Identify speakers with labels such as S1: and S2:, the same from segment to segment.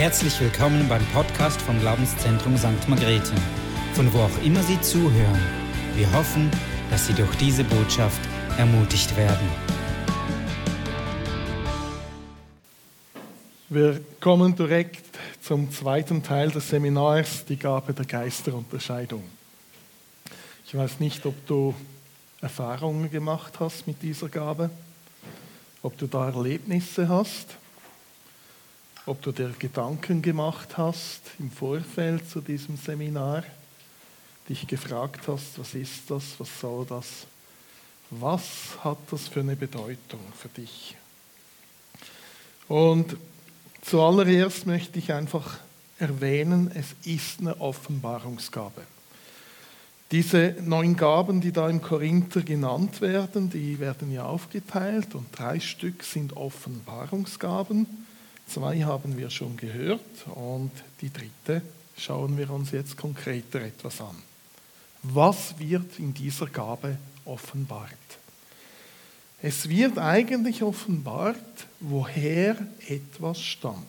S1: Herzlich willkommen beim Podcast vom Glaubenszentrum St. Margrethe, von wo auch immer Sie zuhören. Wir hoffen, dass Sie durch diese Botschaft ermutigt werden.
S2: Wir kommen direkt zum zweiten Teil des Seminars, die Gabe der Geisterunterscheidung. Ich weiß nicht, ob du Erfahrungen gemacht hast mit dieser Gabe, ob du da Erlebnisse hast, ob du dir Gedanken gemacht hast im Vorfeld zu diesem Seminar, dich gefragt hast, was ist das, was soll das, was hat das für eine Bedeutung für dich. Und zuallererst möchte ich einfach erwähnen, es ist eine Offenbarungsgabe. Diese neun Gaben, die da im Korinther genannt werden, die werden ja aufgeteilt und drei Stück sind Offenbarungsgaben. Zwei haben wir schon gehört und die dritte schauen wir uns jetzt konkreter etwas an. Was wird in dieser Gabe offenbart? Es wird eigentlich offenbart, woher etwas stammt.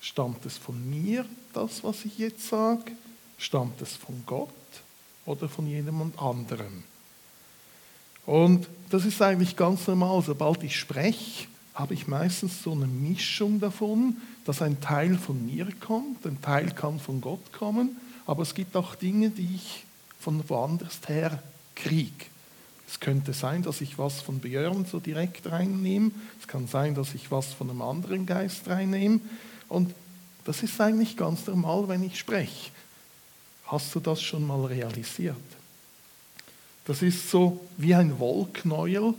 S2: Stammt es von mir, das, was ich jetzt sage? Stammt es von Gott? oder von jemand anderem. Und das ist eigentlich ganz normal. Sobald ich spreche, habe ich meistens so eine Mischung davon, dass ein Teil von mir kommt, ein Teil kann von Gott kommen, aber es gibt auch Dinge, die ich von woanders her kriege. Es könnte sein, dass ich was von Björn so direkt reinnehme. Es kann sein, dass ich was von einem anderen Geist reinnehme. Und das ist eigentlich ganz normal, wenn ich spreche. Hast du das schon mal realisiert? Das ist so wie ein Wollknäuel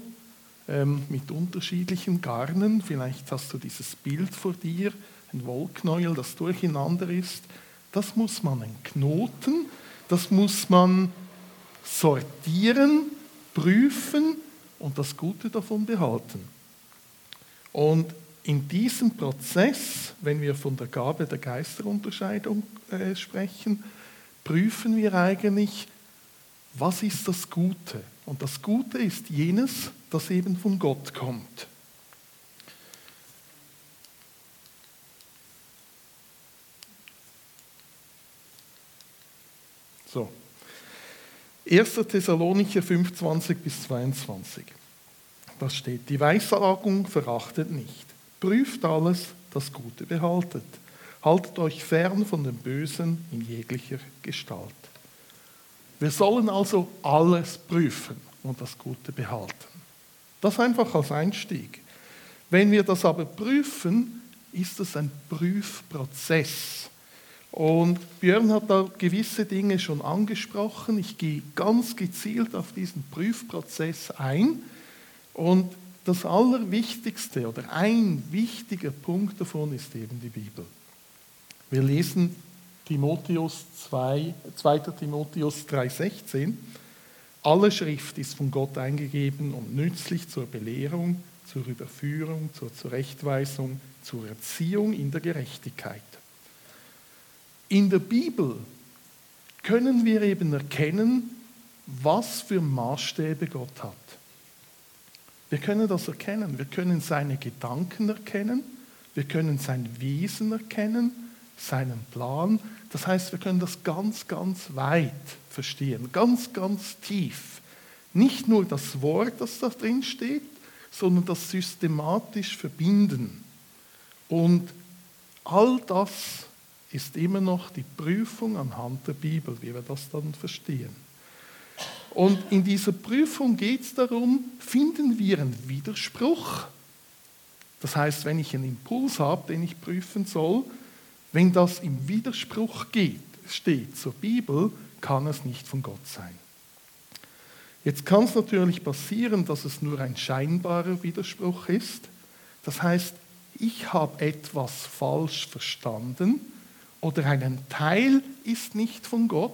S2: ähm, mit unterschiedlichen Garnen. Vielleicht hast du dieses Bild vor dir, ein Wollknäuel, das durcheinander ist. Das muss man knoten, das muss man sortieren, prüfen und das Gute davon behalten. Und in diesem Prozess, wenn wir von der Gabe der Geisterunterscheidung äh, sprechen, prüfen wir eigentlich, was ist das Gute? Und das Gute ist jenes, das eben von Gott kommt. So. 1. Thessalonicher 25 bis 22. Das steht, die Weissagung verachtet nicht. Prüft alles, das Gute behaltet Haltet euch fern von dem Bösen in jeglicher Gestalt. Wir sollen also alles prüfen und das Gute behalten. Das einfach als Einstieg. Wenn wir das aber prüfen, ist es ein Prüfprozess. Und Björn hat da gewisse Dinge schon angesprochen. Ich gehe ganz gezielt auf diesen Prüfprozess ein. Und das Allerwichtigste oder ein wichtiger Punkt davon ist eben die Bibel. Wir lesen Timotheus 2, 2. Timotheus 3,16. Alle Schrift ist von Gott eingegeben und nützlich zur Belehrung, zur Überführung, zur Zurechtweisung, zur Erziehung in der Gerechtigkeit. In der Bibel können wir eben erkennen, was für Maßstäbe Gott hat. Wir können das erkennen. Wir können seine Gedanken erkennen. Wir können sein Wesen erkennen seinen Plan. Das heißt, wir können das ganz, ganz weit verstehen, ganz, ganz tief. Nicht nur das Wort, das da drin steht, sondern das systematisch verbinden. Und all das ist immer noch die Prüfung anhand der Bibel, wie wir das dann verstehen. Und in dieser Prüfung geht es darum, finden wir einen Widerspruch. Das heißt, wenn ich einen Impuls habe, den ich prüfen soll, wenn das im Widerspruch geht, steht zur Bibel, kann es nicht von Gott sein. Jetzt kann es natürlich passieren, dass es nur ein scheinbarer Widerspruch ist. Das heißt, ich habe etwas falsch verstanden oder ein Teil ist nicht von Gott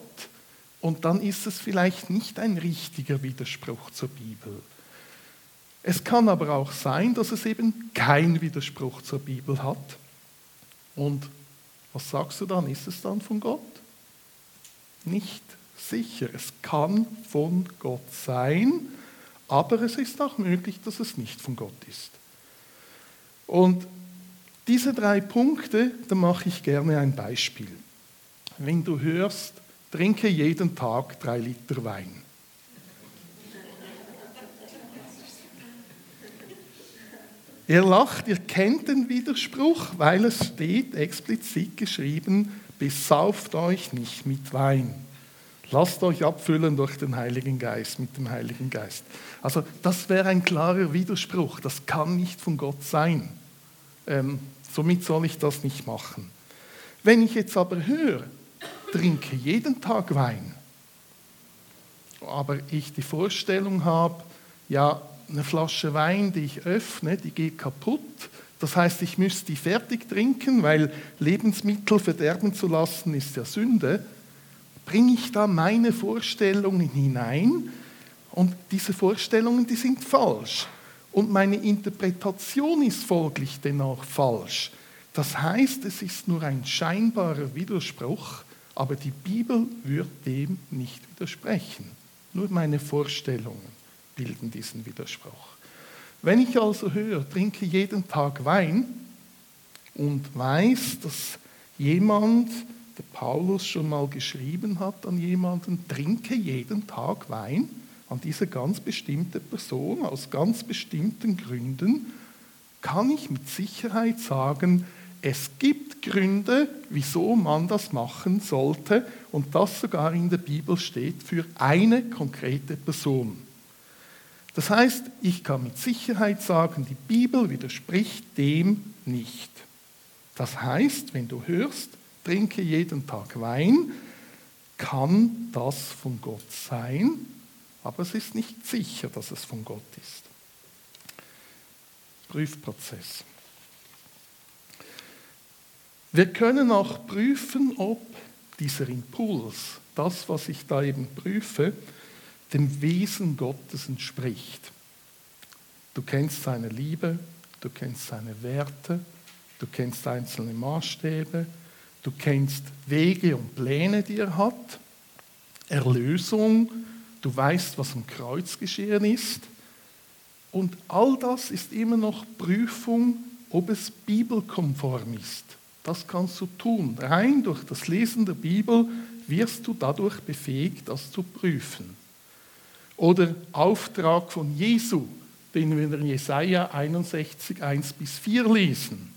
S2: und dann ist es vielleicht nicht ein richtiger Widerspruch zur Bibel. Es kann aber auch sein, dass es eben kein Widerspruch zur Bibel hat und was sagst du dann? Ist es dann von Gott? Nicht sicher. Es kann von Gott sein, aber es ist auch möglich, dass es nicht von Gott ist. Und Diese drei Punkte, da mache ich gerne ein Beispiel. Wenn du hörst, trinke jeden Tag drei Liter Wein. Ihr lacht, ihr kennt den Widerspruch, weil es steht explizit geschrieben, besauft euch nicht mit Wein. Lasst euch abfüllen durch den Heiligen Geist, mit dem Heiligen Geist. Also das wäre ein klarer Widerspruch. Das kann nicht von Gott sein. Ähm, somit soll ich das nicht machen. Wenn ich jetzt aber höre, trinke jeden Tag Wein, aber ich die Vorstellung habe, ja, eine Flasche Wein, die ich öffne, die geht kaputt. Das heißt, ich müsste die fertig trinken, weil Lebensmittel verderben zu lassen ist ja Sünde. Bringe ich da meine Vorstellungen hinein und diese Vorstellungen, die sind falsch. Und meine Interpretation ist folglich dennoch falsch. Das heißt, es ist nur ein scheinbarer Widerspruch, aber die Bibel wird dem nicht widersprechen. Nur meine Vorstellungen bilden diesen Widerspruch. Wenn ich also höre, trinke jeden Tag Wein und weiß, dass jemand, der Paulus schon mal geschrieben hat an jemanden, trinke jeden Tag Wein, an diese ganz bestimmte Person aus ganz bestimmten Gründen, kann ich mit Sicherheit sagen, es gibt Gründe, wieso man das machen sollte und das sogar in der Bibel steht für eine konkrete Person. Das heißt, ich kann mit Sicherheit sagen, die Bibel widerspricht dem nicht. Das heißt, wenn du hörst, trinke jeden Tag Wein, kann das von Gott sein, aber es ist nicht sicher, dass es von Gott ist. Prüfprozess. Wir können auch prüfen, ob dieser Impuls, das, was ich da eben prüfe, dem Wesen Gottes entspricht. Du kennst seine Liebe, du kennst seine Werte, du kennst einzelne Maßstäbe, du kennst Wege und Pläne, die er hat, Erlösung, du weißt, was am Kreuz geschehen ist. Und all das ist immer noch Prüfung, ob es bibelkonform ist. Das kannst du tun. Rein durch das Lesen der Bibel wirst du dadurch befähigt, das zu prüfen. Oder Auftrag von Jesu, den wir in Jesaja 61, 1 bis 4 lesen.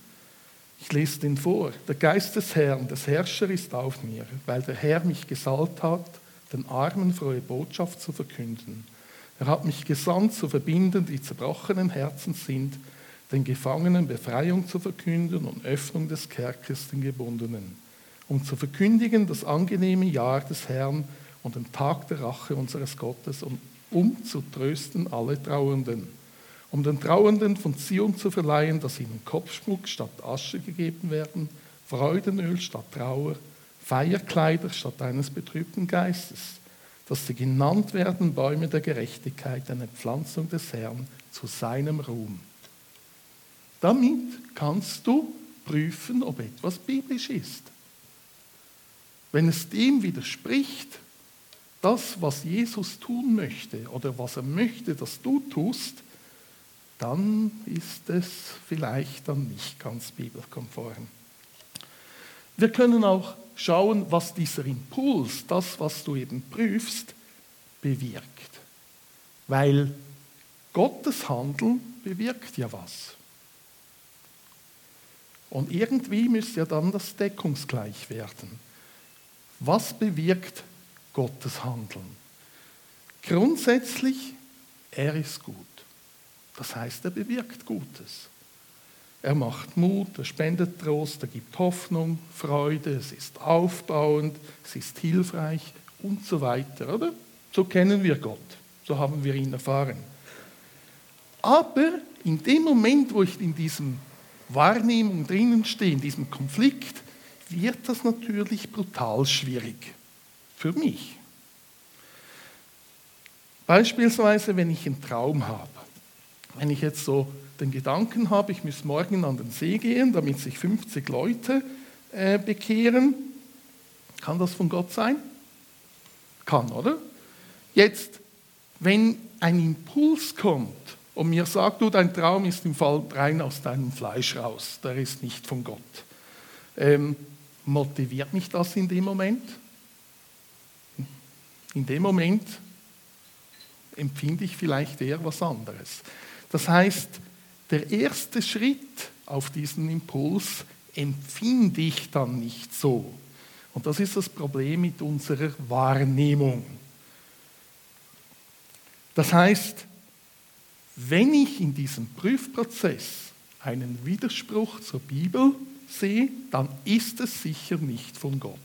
S2: Ich lese den vor. Der Geist des Herrn, des Herrschers ist auf mir, weil der Herr mich gesalbt hat, den Armen frohe Botschaft zu verkünden. Er hat mich gesandt, zu verbinden, die zerbrochenen Herzen sind, den Gefangenen Befreiung zu verkünden und Öffnung des Kerkers den Gebundenen, um zu verkündigen das angenehme Jahr des Herrn und den Tag der Rache unseres Gottes und um zu trösten alle Trauernden, um den Trauernden von Zion zu verleihen, dass ihnen Kopfschmuck statt Asche gegeben werden, Freudenöl statt Trauer, Feierkleider statt eines betrübten Geistes, dass sie genannt werden Bäume der Gerechtigkeit, eine Pflanzung des Herrn zu seinem Ruhm. Damit kannst du prüfen, ob etwas biblisch ist. Wenn es dem widerspricht, das, was Jesus tun möchte oder was er möchte, dass du tust, dann ist es vielleicht dann nicht ganz bibelkonform. Wir können auch schauen, was dieser Impuls, das, was du eben prüfst, bewirkt. Weil Gottes Handeln bewirkt ja was. Und irgendwie müsste ja dann das deckungsgleich werden. Was bewirkt Gottes Handeln. Grundsätzlich, er ist gut. Das heißt, er bewirkt Gutes. Er macht Mut, er spendet Trost, er gibt Hoffnung, Freude, es ist aufbauend, es ist hilfreich und so weiter, oder? So kennen wir Gott, so haben wir ihn erfahren. Aber in dem Moment, wo ich in diesem Wahrnehmung drinnen stehe, in diesem Konflikt, wird das natürlich brutal schwierig für mich. Beispielsweise, wenn ich einen Traum habe. Wenn ich jetzt so den Gedanken habe, ich muss morgen an den See gehen, damit sich 50 Leute äh, bekehren, kann das von Gott sein? Kann, oder? Jetzt, wenn ein Impuls kommt, und mir sagt, du, dein Traum ist im Fall rein aus deinem Fleisch raus, der ist nicht von Gott. Ähm, motiviert mich das in dem Moment? In dem Moment empfinde ich vielleicht eher was anderes. Das heißt, der erste Schritt auf diesen Impuls empfinde ich dann nicht so. Und das ist das Problem mit unserer Wahrnehmung. Das heißt, wenn ich in diesem Prüfprozess einen Widerspruch zur Bibel sehe, dann ist es sicher nicht von Gott.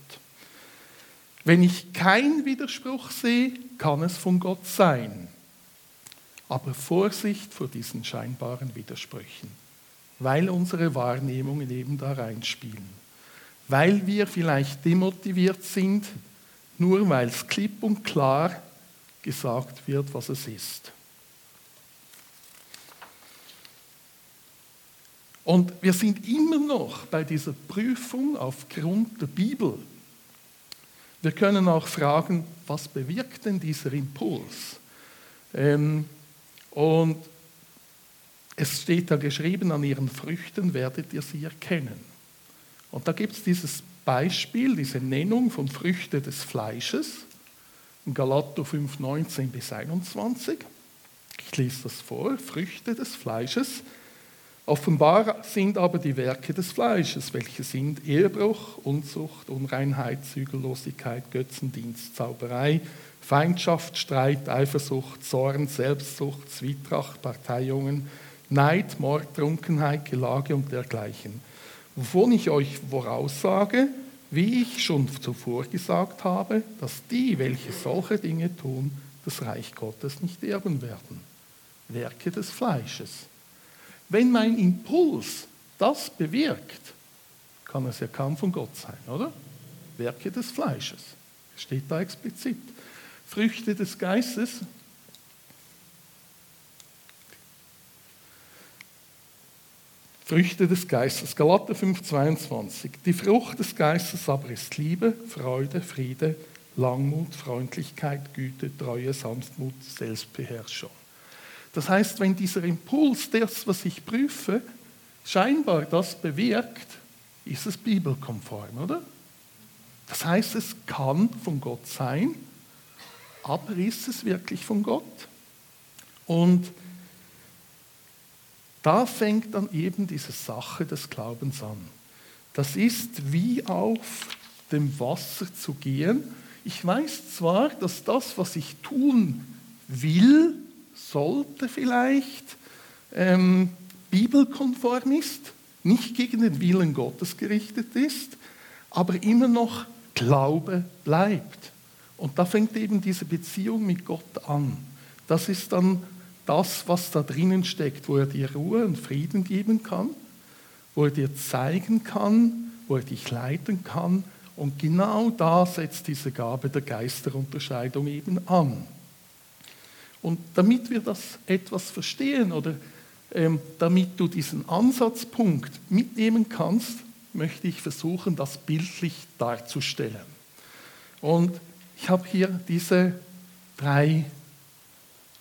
S2: Wenn ich keinen Widerspruch sehe, kann es von Gott sein. Aber Vorsicht vor diesen scheinbaren Widersprüchen, weil unsere Wahrnehmungen eben da reinspielen. Weil wir vielleicht demotiviert sind, nur weil es klipp und klar gesagt wird, was es ist. Und wir sind immer noch bei dieser Prüfung aufgrund der Bibel. Wir können auch fragen, was bewirkt denn dieser Impuls? Ähm, und es steht da geschrieben, an ihren Früchten werdet ihr sie erkennen. Und da gibt es dieses Beispiel, diese Nennung von Früchte des Fleisches, in Galater 5, 19 bis 21. Ich lese das vor, Früchte des Fleisches. Offenbar sind aber die Werke des Fleisches, welche sind Ehebruch, Unzucht, Unreinheit, Zügellosigkeit, Götzendienst, Zauberei, Feindschaft, Streit, Eifersucht, Zorn, Selbstsucht, Zwietracht, Parteiungen, Neid, Mord, Trunkenheit, Gelage und dergleichen. Wovon ich euch voraussage, wie ich schon zuvor gesagt habe, dass die, welche solche Dinge tun, das Reich Gottes nicht erben werden. Werke des Fleisches. Wenn mein Impuls das bewirkt, kann es ja kaum von Gott sein, oder? Werke des Fleisches. Steht da explizit. Früchte des Geistes. Früchte des Geistes, Galater 5,22. Die Frucht des Geistes aber ist Liebe, Freude, Friede, Langmut, Freundlichkeit, Güte, Treue, Sanftmut, Selbstbeherrschung. Das heißt, wenn dieser Impuls, das, was ich prüfe, scheinbar das bewirkt, ist es bibelkonform, oder? Das heißt, es kann von Gott sein, aber ist es wirklich von Gott? Und da fängt dann eben diese Sache des Glaubens an. Das ist wie auf dem Wasser zu gehen. Ich weiß zwar, dass das, was ich tun will, sollte vielleicht ähm, bibelkonform ist, nicht gegen den Willen Gottes gerichtet ist, aber immer noch Glaube bleibt. Und da fängt eben diese Beziehung mit Gott an. Das ist dann das, was da drinnen steckt, wo er dir Ruhe und Frieden geben kann, wo er dir zeigen kann, wo er dich leiten kann. Und genau da setzt diese Gabe der Geisterunterscheidung eben an. Und damit wir das etwas verstehen oder ähm, damit du diesen Ansatzpunkt mitnehmen kannst, möchte ich versuchen, das bildlich darzustellen. Und ich habe hier diese drei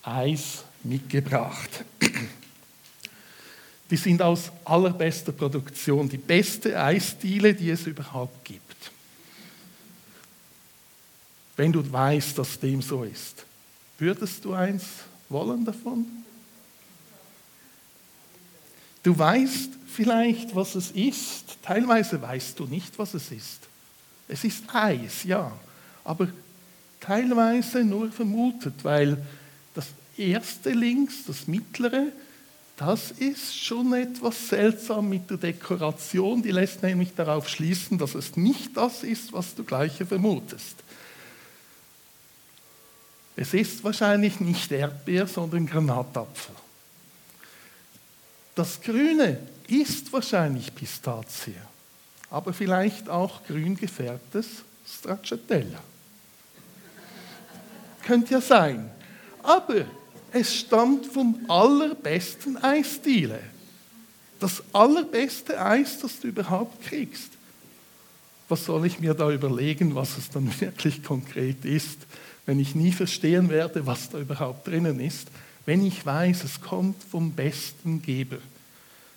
S2: Eis mitgebracht. Die sind aus allerbester Produktion, die beste Eisdiele, die es überhaupt gibt. Wenn du weißt, dass dem so ist. Würdest du eins wollen davon? Du weißt vielleicht, was es ist. Teilweise weißt du nicht, was es ist. Es ist Eis, ja, aber teilweise nur vermutet, weil das erste links, das mittlere, das ist schon etwas seltsam mit der Dekoration. Die lässt nämlich darauf schließen, dass es nicht das ist, was du gleich vermutest. Es ist wahrscheinlich nicht Erdbeer, sondern Granatapfel. Das Grüne ist wahrscheinlich Pistazie, aber vielleicht auch grün gefärbtes Stracciatella. Könnte ja sein. Aber es stammt vom allerbesten Eisdiele. Das allerbeste Eis, das du überhaupt kriegst. Was soll ich mir da überlegen, was es dann wirklich konkret ist? Wenn ich nie verstehen werde, was da überhaupt drinnen ist, wenn ich weiß, es kommt vom besten Geber.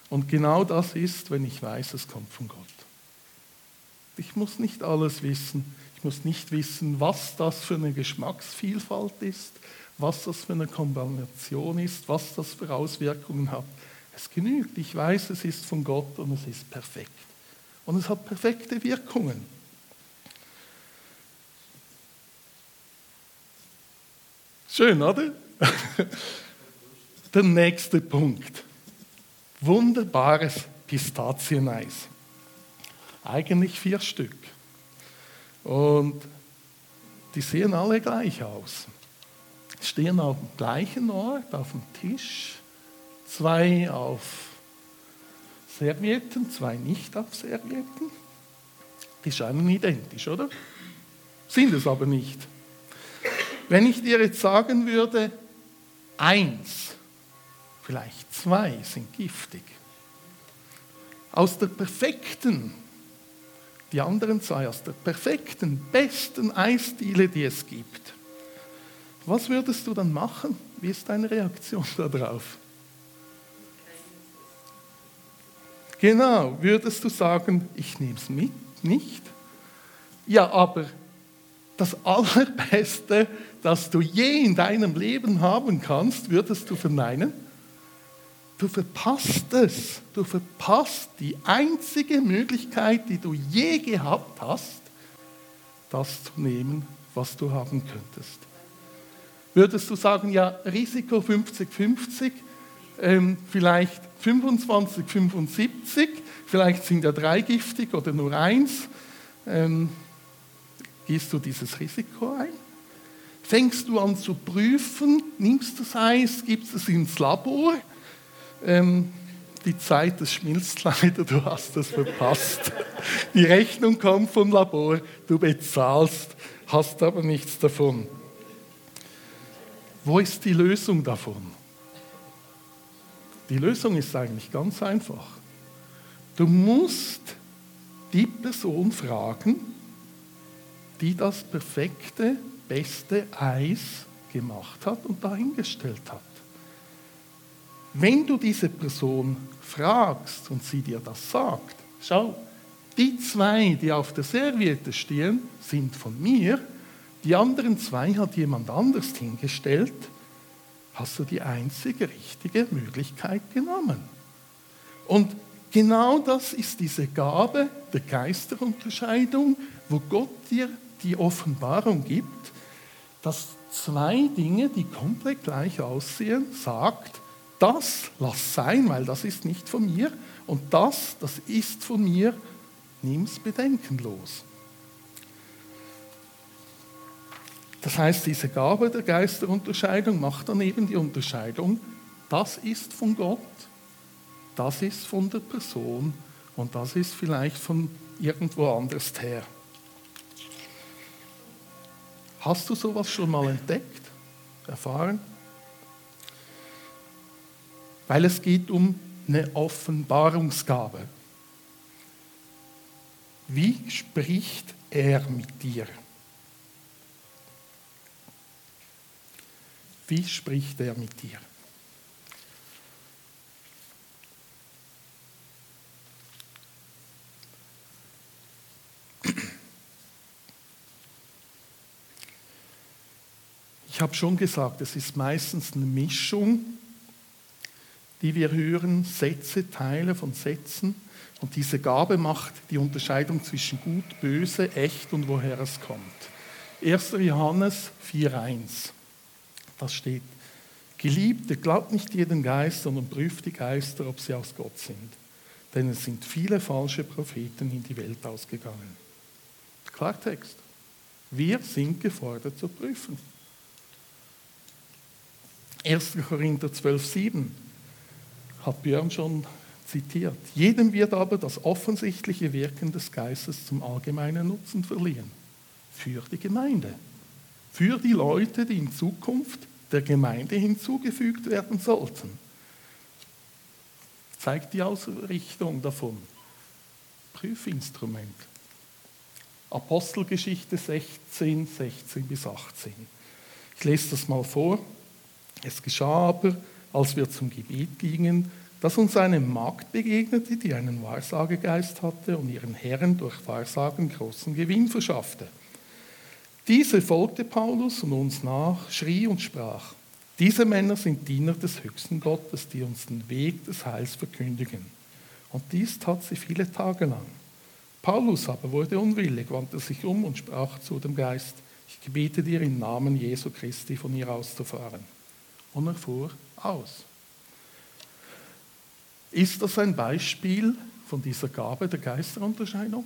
S2: Und genau das ist, wenn ich weiß, es kommt von Gott. Ich muss nicht alles wissen. Ich muss nicht wissen, was das für eine Geschmacksvielfalt ist, was das für eine Kombination ist, was das für Auswirkungen hat. Es genügt. Ich weiß, es ist von Gott und es ist perfekt. Und es hat perfekte Wirkungen. Schön, oder? Der nächste Punkt. Wunderbares Pistazieneis. Eigentlich vier Stück. Und die sehen alle gleich aus. Stehen auf dem gleichen Ort, auf dem Tisch. Zwei auf Servietten, zwei nicht auf Servietten. Die scheinen identisch, oder? Sind es aber nicht. Wenn ich dir jetzt sagen würde, eins, vielleicht zwei sind giftig, aus der perfekten, die anderen zwei aus der perfekten, besten Eisdiele, die es gibt, was würdest du dann machen? Wie ist deine Reaktion darauf? Genau, würdest du sagen, ich nehme es mit? Nicht? Ja, aber das Allerbeste, das du je in deinem Leben haben kannst, würdest du verneinen? Du verpasst es. Du verpasst die einzige Möglichkeit, die du je gehabt hast, das zu nehmen, was du haben könntest. Würdest du sagen, ja, Risiko 50-50, ähm, vielleicht 25-75, vielleicht sind ja drei giftig oder nur eins. Ähm, gehst du dieses Risiko ein? Fängst du an zu prüfen, nimmst das Eis, gibst es ins Labor? Ähm, die Zeit, das schmilzt leider, du hast es verpasst. Die Rechnung kommt vom Labor, du bezahlst, hast aber nichts davon. Wo ist die Lösung davon? Die Lösung ist eigentlich ganz einfach. Du musst die Person fragen, die das perfekte, beste Eis gemacht hat und dahingestellt hat. Wenn du diese Person fragst und sie dir das sagt, schau, die zwei, die auf der Serviette stehen, sind von mir, die anderen zwei hat jemand anders hingestellt, hast du die einzige richtige Möglichkeit genommen. Und genau das ist diese Gabe der Geisterunterscheidung, wo Gott dir die Offenbarung gibt, dass zwei Dinge, die komplett gleich aussehen, sagt, das lass sein, weil das ist nicht von mir, und das, das ist von mir, nimm's bedenkenlos. Das heißt, diese Gabe der Geisterunterscheidung macht dann eben die Unterscheidung, das ist von Gott, das ist von der Person und das ist vielleicht von irgendwo anders her. Hast du sowas schon mal entdeckt, erfahren? Weil es geht um eine Offenbarungsgabe. Wie spricht er mit dir? Wie spricht er mit dir? Ich habe schon gesagt, es ist meistens eine Mischung, die wir hören, Sätze, Teile von Sätzen. Und diese Gabe macht die Unterscheidung zwischen gut, böse, echt und woher es kommt. 1. Johannes 4.1. Das steht. Geliebte, glaubt nicht jeden Geist, sondern prüft die Geister, ob sie aus Gott sind. Denn es sind viele falsche Propheten in die Welt ausgegangen. Klartext. Wir sind gefordert zu prüfen. 1. Korinther 12, 7 hat Björn schon zitiert. Jedem wird aber das offensichtliche Wirken des Geistes zum allgemeinen Nutzen verliehen. Für die Gemeinde. Für die Leute, die in Zukunft der Gemeinde hinzugefügt werden sollten. Zeigt die Ausrichtung davon. Prüfinstrument. Apostelgeschichte 16, 16 bis 18. Ich lese das mal vor. Es geschah aber, als wir zum Gebet gingen, dass uns eine Magd begegnete, die einen Wahrsagegeist hatte und ihren Herren durch Wahrsagen großen Gewinn verschaffte. Diese folgte Paulus und uns nach, schrie und sprach, diese Männer sind Diener des höchsten Gottes, die uns den Weg des Heils verkündigen. Und dies tat sie viele Tage lang. Paulus aber wurde unwillig, wandte sich um und sprach zu dem Geist, ich gebete dir im Namen Jesu Christi von hier auszufahren. Und er fuhr aus. Ist das ein Beispiel von dieser Gabe der Geisterunterscheidung?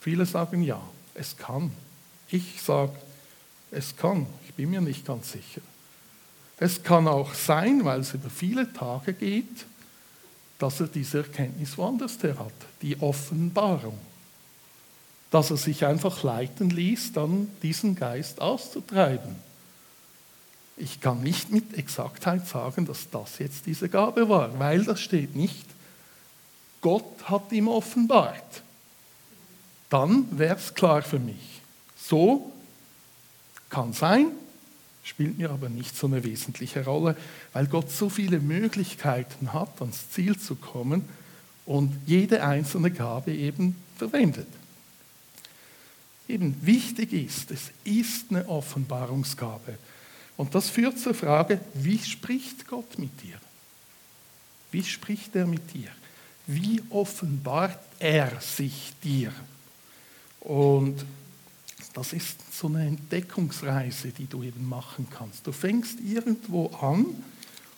S2: Viele sagen ja, es kann. Ich sage, es kann. Ich bin mir nicht ganz sicher. Es kann auch sein, weil es über viele Tage geht, dass er diese Erkenntnis woanders her hat, die Offenbarung. Dass er sich einfach leiten ließ, dann diesen Geist auszutreiben. Ich kann nicht mit Exaktheit sagen, dass das jetzt diese Gabe war, weil das steht nicht. Gott hat ihm offenbart. Dann wäre es klar für mich. So kann sein, spielt mir aber nicht so eine wesentliche Rolle, weil Gott so viele Möglichkeiten hat, ans Ziel zu kommen und jede einzelne Gabe eben verwendet. Eben wichtig ist, es ist eine Offenbarungsgabe. Und das führt zur Frage, wie spricht Gott mit dir? Wie spricht er mit dir? Wie offenbart er sich dir? Und das ist so eine Entdeckungsreise, die du eben machen kannst. Du fängst irgendwo an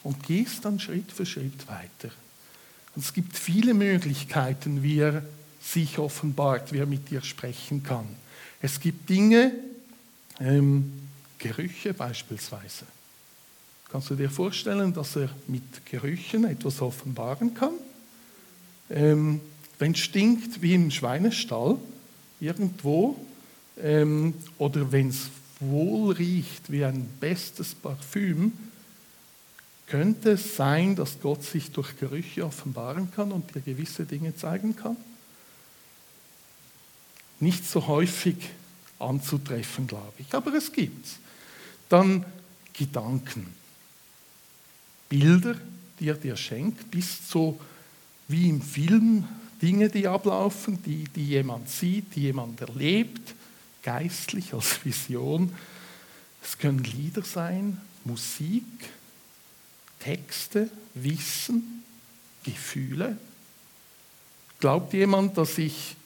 S2: und gehst dann Schritt für Schritt weiter. Und es gibt viele Möglichkeiten, wie er sich offenbart, wie er mit dir sprechen kann. Es gibt Dinge, ähm, Gerüche beispielsweise. Kannst du dir vorstellen, dass er mit Gerüchen etwas offenbaren kann? Ähm, wenn es stinkt wie im Schweinestall irgendwo ähm, oder wenn es wohl riecht wie ein bestes Parfüm, könnte es sein, dass Gott sich durch Gerüche offenbaren kann und dir gewisse Dinge zeigen kann? Nicht so häufig anzutreffen, glaube ich, aber es gibt es. Dann Gedanken, Bilder, die er dir schenkt, bis so wie im Film Dinge, die ablaufen, die, die jemand sieht, die jemand erlebt, geistlich als Vision. Es können Lieder sein, Musik, Texte, Wissen, Gefühle. Glaubt jemand, dass ich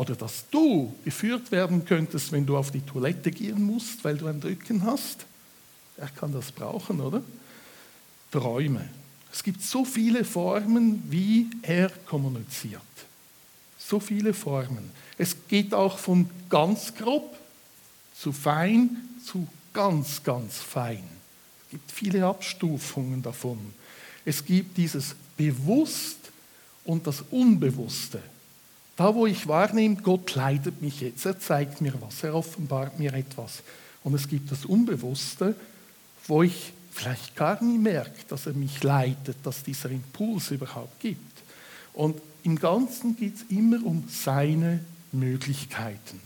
S2: oder dass du geführt werden könntest, wenn du auf die Toilette gehen musst, weil du ein Drücken hast. Er kann das brauchen, oder? Träume. Es gibt so viele Formen, wie er kommuniziert. So viele Formen. Es geht auch von ganz grob zu fein zu ganz, ganz fein. Es gibt viele Abstufungen davon. Es gibt dieses Bewusst und das Unbewusste. Da, wo ich wahrnehme, Gott leitet mich jetzt, er zeigt mir was, er offenbart mir etwas. Und es gibt das Unbewusste, wo ich vielleicht gar nie merke, dass er mich leitet, dass dieser Impuls überhaupt gibt. Und im Ganzen geht es immer um seine Möglichkeiten.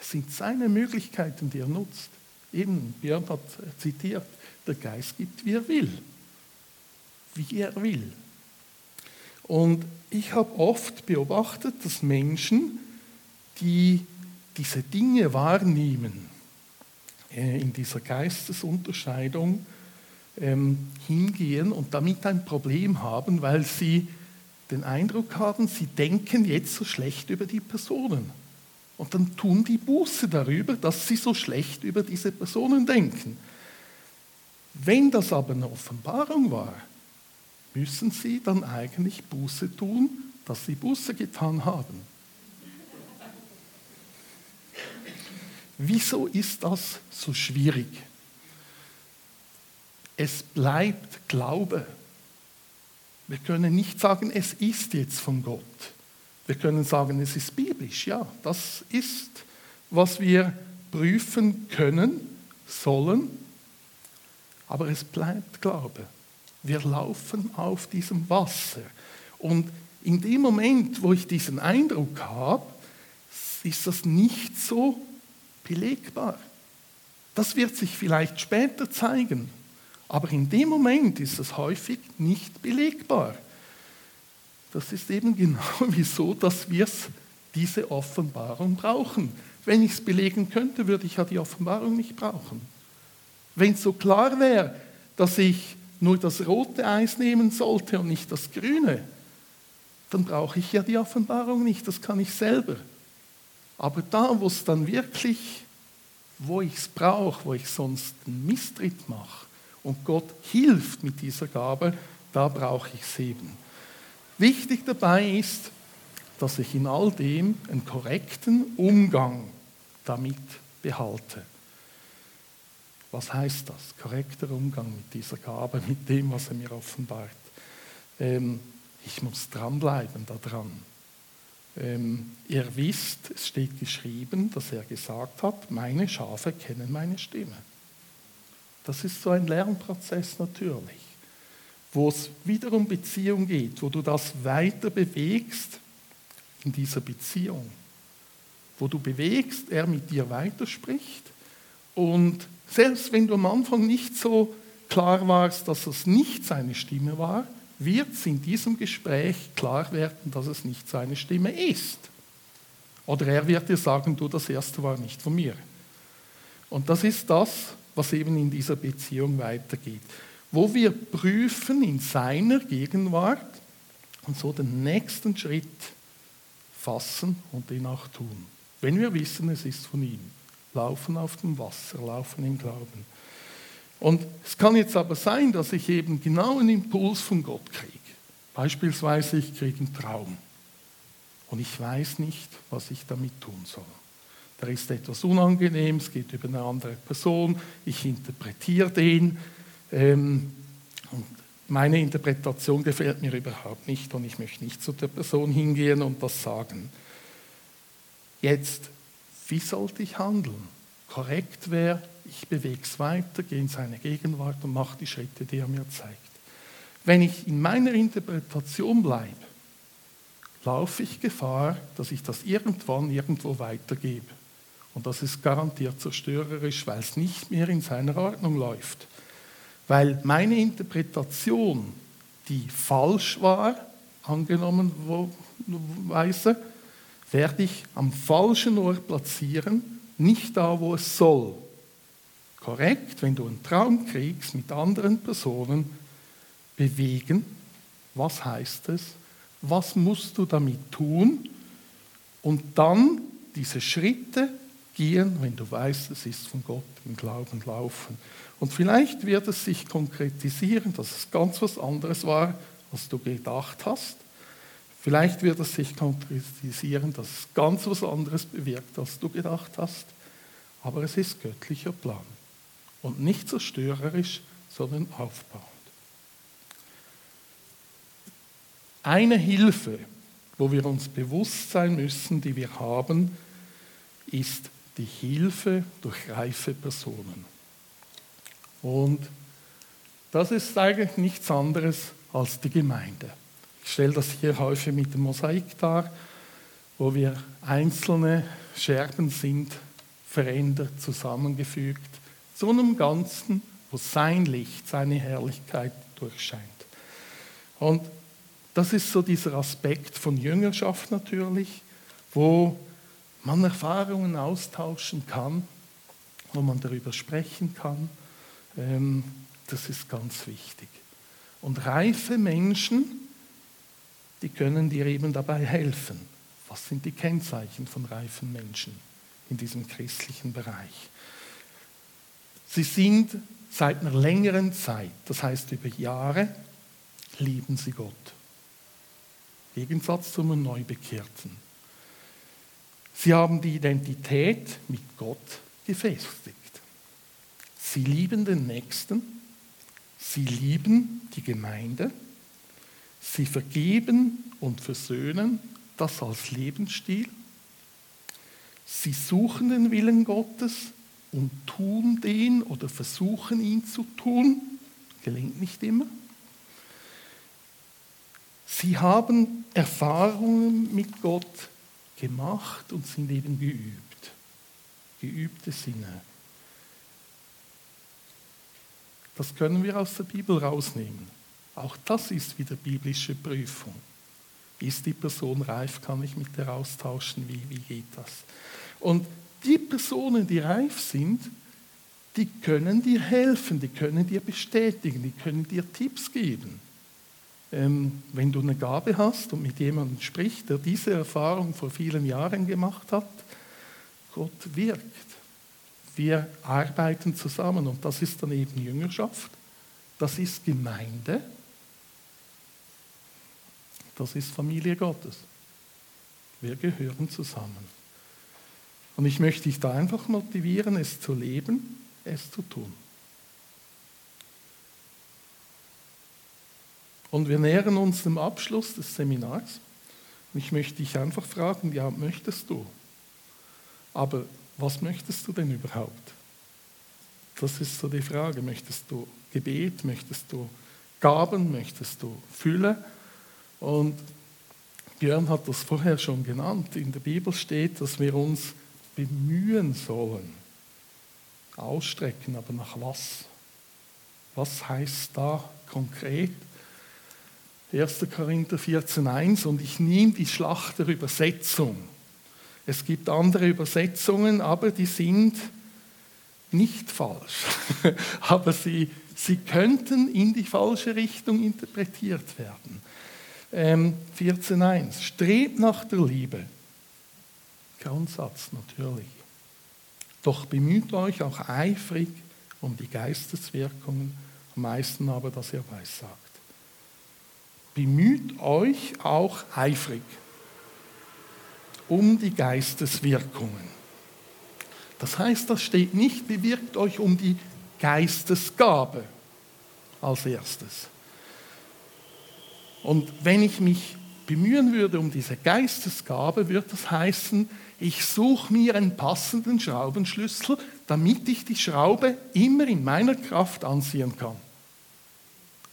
S2: Es sind seine Möglichkeiten, die er nutzt. Eben, Björn hat zitiert, der Geist gibt, wie er will. Wie er will. Und ich habe oft beobachtet, dass Menschen, die diese Dinge wahrnehmen, äh, in dieser Geistesunterscheidung ähm, hingehen und damit ein Problem haben, weil sie den Eindruck haben, sie denken jetzt so schlecht über die Personen. Und dann tun die Buße darüber, dass sie so schlecht über diese Personen denken. Wenn das aber eine Offenbarung war, müssen sie dann eigentlich Buße tun, dass sie Buße getan haben. Wieso ist das so schwierig? Es bleibt Glaube. Wir können nicht sagen, es ist jetzt von Gott. Wir können sagen, es ist biblisch. Ja, das ist, was wir prüfen können, sollen. Aber es bleibt Glaube. Wir laufen auf diesem Wasser. Und in dem Moment, wo ich diesen Eindruck habe, ist das nicht so belegbar. Das wird sich vielleicht später zeigen, aber in dem Moment ist es häufig nicht belegbar. Das ist eben genau wieso, dass wir diese Offenbarung brauchen. Wenn ich es belegen könnte, würde ich ja die Offenbarung nicht brauchen. Wenn es so klar wäre, dass ich nur das rote Eis nehmen sollte und nicht das grüne, dann brauche ich ja die Offenbarung nicht, das kann ich selber. Aber da, wo es dann wirklich, wo ich es brauche, wo ich sonst einen Misstritt mache und Gott hilft mit dieser Gabe, da brauche ich es eben. Wichtig dabei ist, dass ich in all dem einen korrekten Umgang damit behalte. Was heißt das? Korrekter Umgang mit dieser Gabe, mit dem, was er mir offenbart. Ähm, ich muss dranbleiben daran. Ähm, ihr wisst, es steht geschrieben, dass er gesagt hat, meine Schafe kennen meine Stimme. Das ist so ein Lernprozess natürlich, wo es wieder um Beziehung geht, wo du das weiter bewegst in dieser Beziehung, wo du bewegst, er mit dir weiterspricht und selbst wenn du am Anfang nicht so klar warst, dass es nicht seine Stimme war, wird es in diesem Gespräch klar werden, dass es nicht seine Stimme ist. Oder er wird dir sagen, du, das erste war nicht von mir. Und das ist das, was eben in dieser Beziehung weitergeht. Wo wir prüfen in seiner Gegenwart und so den nächsten Schritt fassen und den auch tun. Wenn wir wissen, es ist von ihm. Laufen auf dem Wasser, laufen im Glauben. Und es kann jetzt aber sein, dass ich eben genau einen Impuls von Gott kriege. Beispielsweise, ich kriege einen Traum und ich weiß nicht, was ich damit tun soll. Da ist etwas unangenehm, es geht über eine andere Person, ich interpretiere den ähm, und meine Interpretation gefällt mir überhaupt nicht und ich möchte nicht zu der Person hingehen und das sagen. Jetzt, wie sollte ich handeln? Korrekt wäre, ich bewege es weiter, gehe in seine Gegenwart und mache die Schritte, die er mir zeigt. Wenn ich in meiner Interpretation bleibe, laufe ich Gefahr, dass ich das irgendwann irgendwo weitergebe. Und das ist garantiert zerstörerisch, weil es nicht mehr in seiner Ordnung läuft. Weil meine Interpretation, die falsch war, angenommen weise, werde ich am falschen Ort platzieren, nicht da, wo es soll korrekt, wenn du einen Traum kriegst mit anderen Personen, bewegen. Was heißt es? Was musst du damit tun? Und dann diese Schritte gehen, wenn du weißt, es ist von Gott im Glauben laufen. Und vielleicht wird es sich konkretisieren, dass es ganz was anderes war, als du gedacht hast. Vielleicht wird es sich konkretisieren, dass es ganz was anderes bewirkt, als du gedacht hast. Aber es ist göttlicher Plan. Und nicht zerstörerisch, sondern aufbauend. Eine Hilfe, wo wir uns bewusst sein müssen, die wir haben, ist die Hilfe durch reife Personen. Und das ist eigentlich nichts anderes als die Gemeinde. Ich stelle das hier häufig mit dem Mosaik dar, wo wir einzelne Scherben sind, verändert, zusammengefügt zu einem Ganzen, wo sein Licht, seine Herrlichkeit durchscheint. Und das ist so dieser Aspekt von Jüngerschaft natürlich, wo man Erfahrungen austauschen kann, wo man darüber sprechen kann. Ähm, das ist ganz wichtig. Und reife Menschen, die können dir eben dabei helfen. Was sind die Kennzeichen von reifen Menschen in diesem christlichen Bereich? Sie sind seit einer längeren Zeit, das heißt über Jahre, lieben sie Gott. Gegensatz zum Neubekehrten. Sie haben die Identität mit Gott gefestigt. Sie lieben den Nächsten, sie lieben die Gemeinde, sie vergeben und versöhnen, das als Lebensstil. Sie suchen den Willen Gottes und tun den oder versuchen ihn zu tun. Gelingt nicht immer. Sie haben Erfahrungen mit Gott gemacht und sind eben geübt. Geübte Sinne. Das können wir aus der Bibel rausnehmen. Auch das ist wieder biblische Prüfung. Ist die Person reif? Kann ich mit der austauschen? Wie, wie geht das? Und die Personen, die reif sind, die können dir helfen, die können dir bestätigen, die können dir Tipps geben. Ähm, wenn du eine Gabe hast und mit jemandem sprichst, der diese Erfahrung vor vielen Jahren gemacht hat, Gott wirkt. Wir arbeiten zusammen und das ist dann eben Jüngerschaft, das ist Gemeinde, das ist Familie Gottes. Wir gehören zusammen. Und ich möchte dich da einfach motivieren, es zu leben, es zu tun. Und wir nähern uns dem Abschluss des Seminars. Und ich möchte dich einfach fragen, ja, möchtest du? Aber was möchtest du denn überhaupt? Das ist so die Frage. Möchtest du Gebet? Möchtest du Gaben? Möchtest du Fülle? Und Björn hat das vorher schon genannt. In der Bibel steht, dass wir uns bemühen sollen. Ausstrecken, aber nach was? Was heißt da konkret? 1. Korinther 14,1 und ich nehme die Schlachterübersetzung. Es gibt andere Übersetzungen, aber die sind nicht falsch. aber sie, sie könnten in die falsche Richtung interpretiert werden. Ähm, 14.1. Strebt nach der Liebe. Grundsatz natürlich. Doch bemüht euch auch eifrig um die Geisteswirkungen, am meisten aber, dass ihr weissagt bemüht euch auch eifrig um die Geisteswirkungen. Das heißt, das steht nicht, bewirkt euch um die Geistesgabe als erstes. Und wenn ich mich bemühen würde um diese Geistesgabe, würde das heißen, ich suche mir einen passenden Schraubenschlüssel, damit ich die Schraube immer in meiner Kraft anziehen kann.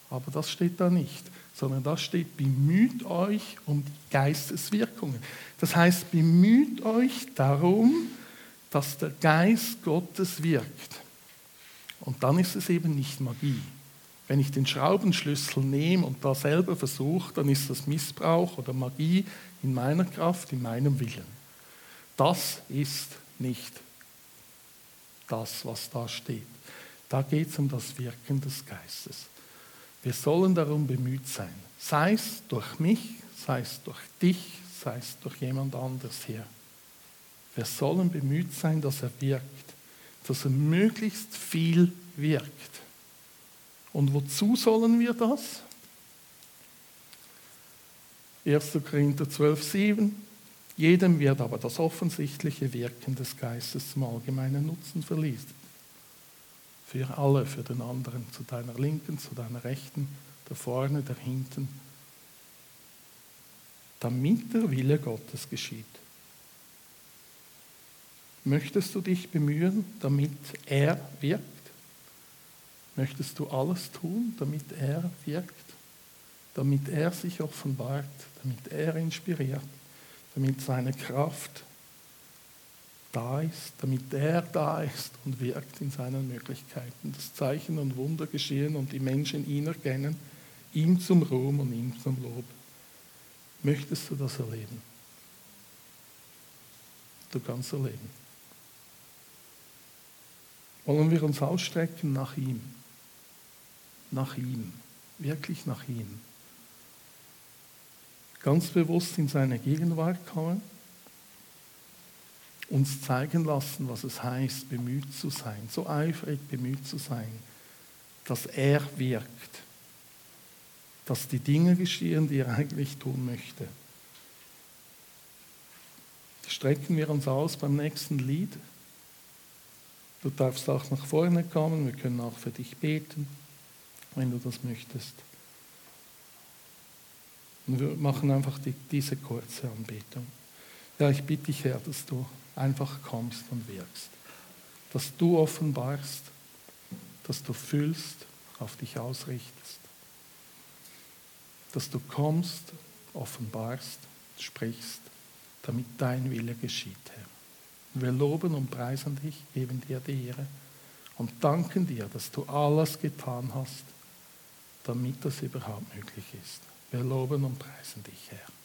S2: Aber das steht da nicht sondern da steht, bemüht euch um die Geisteswirkungen. Das heißt, bemüht euch darum, dass der Geist Gottes wirkt. Und dann ist es eben nicht Magie. Wenn ich den Schraubenschlüssel nehme und da selber versuche, dann ist das Missbrauch oder Magie in meiner Kraft, in meinem Willen. Das ist nicht das, was da steht. Da geht es um das Wirken des Geistes. Wir sollen darum bemüht sein. Sei es durch mich, sei es durch dich, sei es durch jemand anderes hier. Wir sollen bemüht sein, dass er wirkt, dass er möglichst viel wirkt. Und wozu sollen wir das? 1. Korinther 12, 7. Jedem wird aber das offensichtliche Wirken des Geistes zum allgemeinen Nutzen verliehen für alle, für den anderen, zu deiner Linken, zu deiner Rechten, da vorne, da hinten, damit der Wille Gottes geschieht. Möchtest du dich bemühen, damit er wirkt? Möchtest du alles tun, damit er wirkt? Damit er sich offenbart, damit er inspiriert, damit seine Kraft da ist, damit er da ist und wirkt in seinen Möglichkeiten, dass Zeichen und Wunder geschehen und die Menschen ihn erkennen, ihm zum Ruhm und ihm zum Lob. Möchtest du das erleben? Du kannst erleben. Wollen wir uns ausstrecken nach ihm? Nach ihm, wirklich nach ihm. Ganz bewusst in seine Gegenwart kommen uns zeigen lassen, was es heißt, bemüht zu sein, so eifrig bemüht zu sein, dass er wirkt, dass die Dinge geschehen, die er eigentlich tun möchte. Strecken wir uns aus beim nächsten Lied. Du darfst auch nach vorne kommen, wir können auch für dich beten, wenn du das möchtest. Und wir machen einfach die, diese kurze Anbetung. Ja, ich bitte dich, Herr, dass du einfach kommst und wirkst. Dass du offenbarst, dass du fühlst, auf dich ausrichtest. Dass du kommst, offenbarst, sprichst, damit dein Wille geschieht, Herr. Wir loben und preisen dich, geben dir die Ehre und danken dir, dass du alles getan hast, damit das überhaupt möglich ist. Wir loben und preisen dich, Herr.